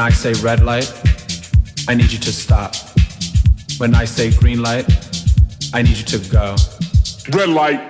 I say red light, I need you to stop. When I say green light, I need you to go. Red light.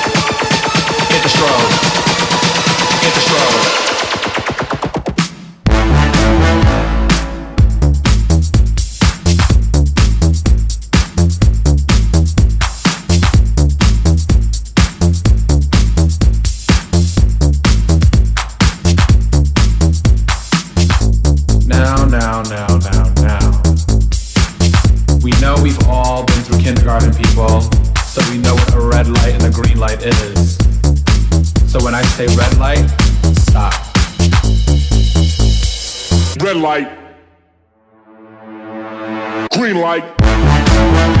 Now, now, now, now. We know we've all been through kindergarten, people, so we know what a red light and a green light is. So when I say red light, stop. Red light. Green light.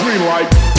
Green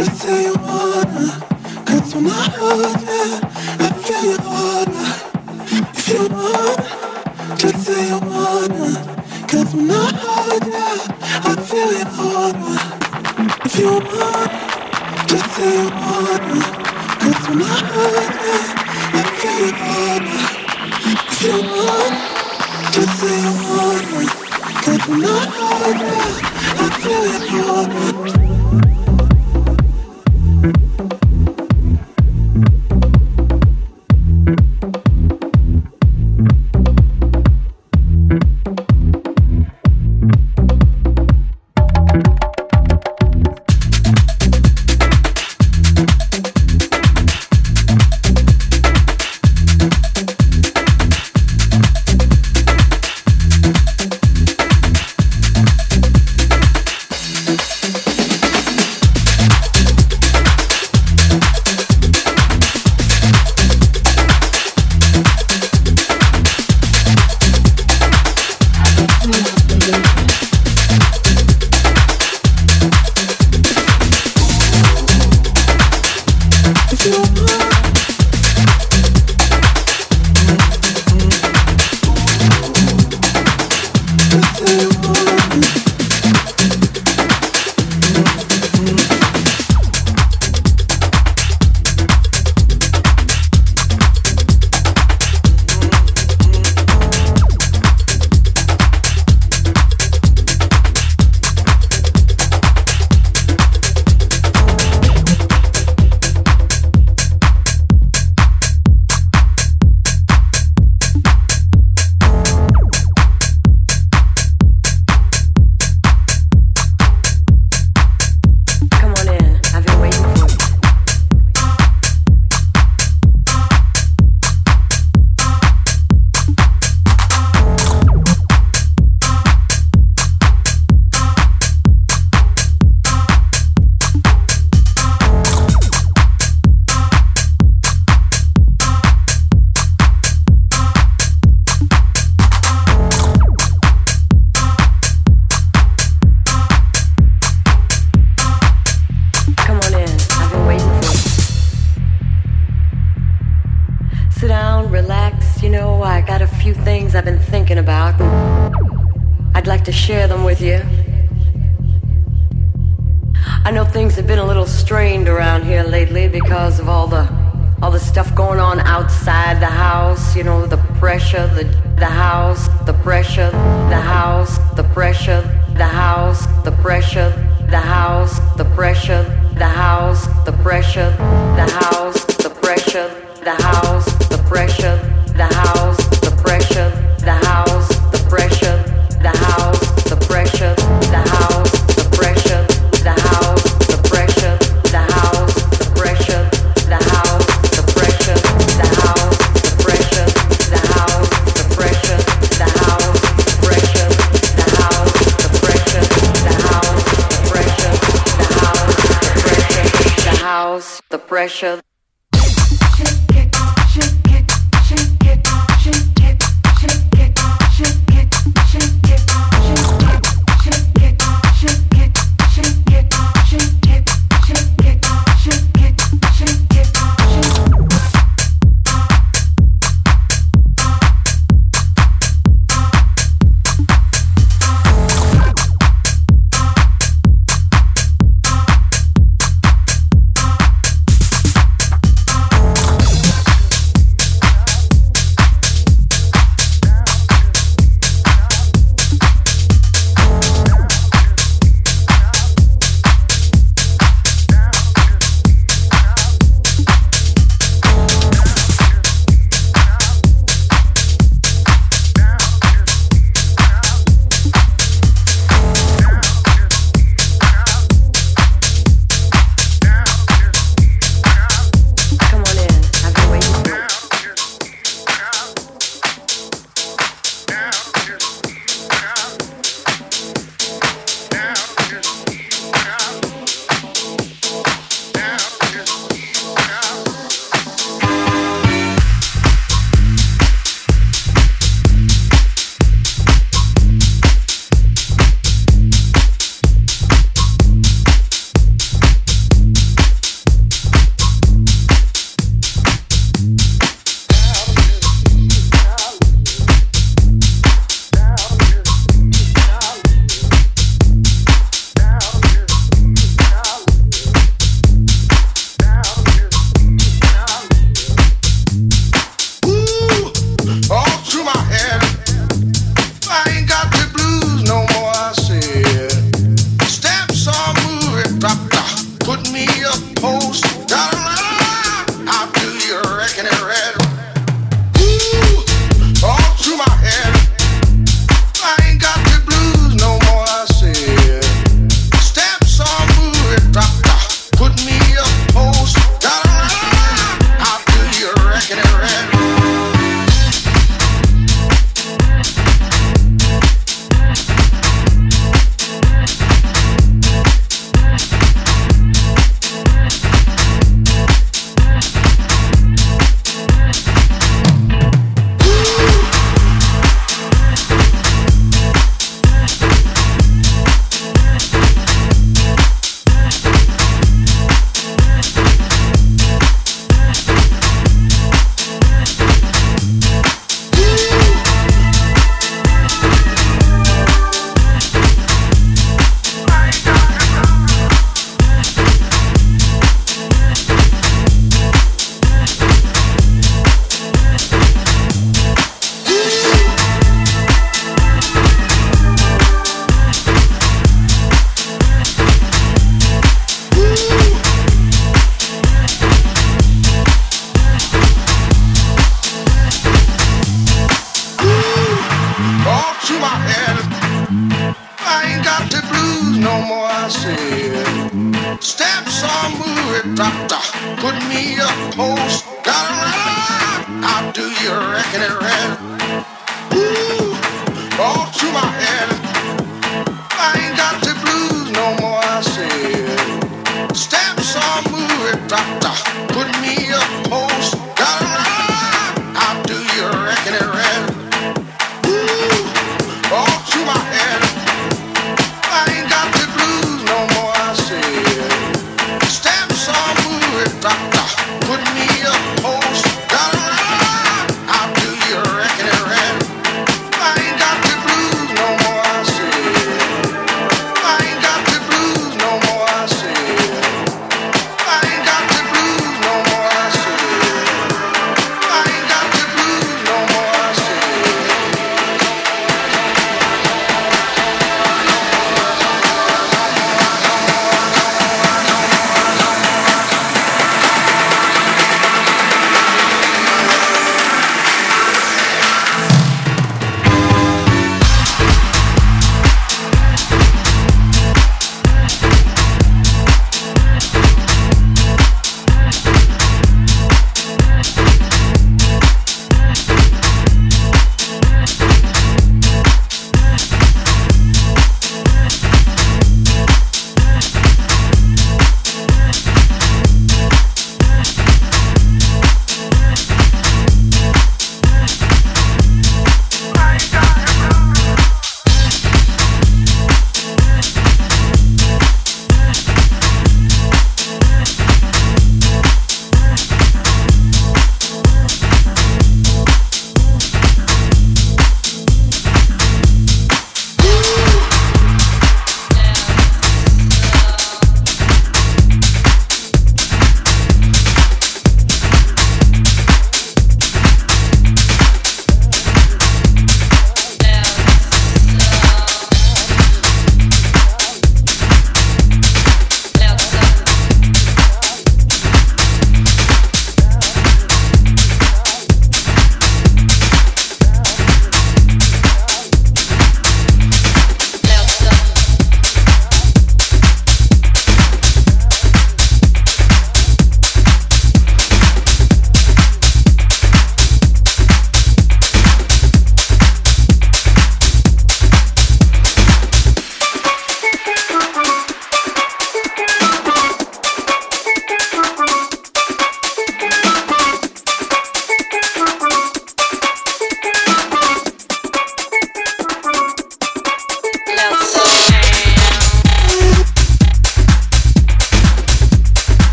Just say you wanna, cause when I hold you, I feel you wanna. If you wanna, just say you wanna, when I hold I feel you wanna. If you want, just say you wanna, cause when I hold you, I feel you wanna. If you wanna, just say you wanna, when I hold I feel.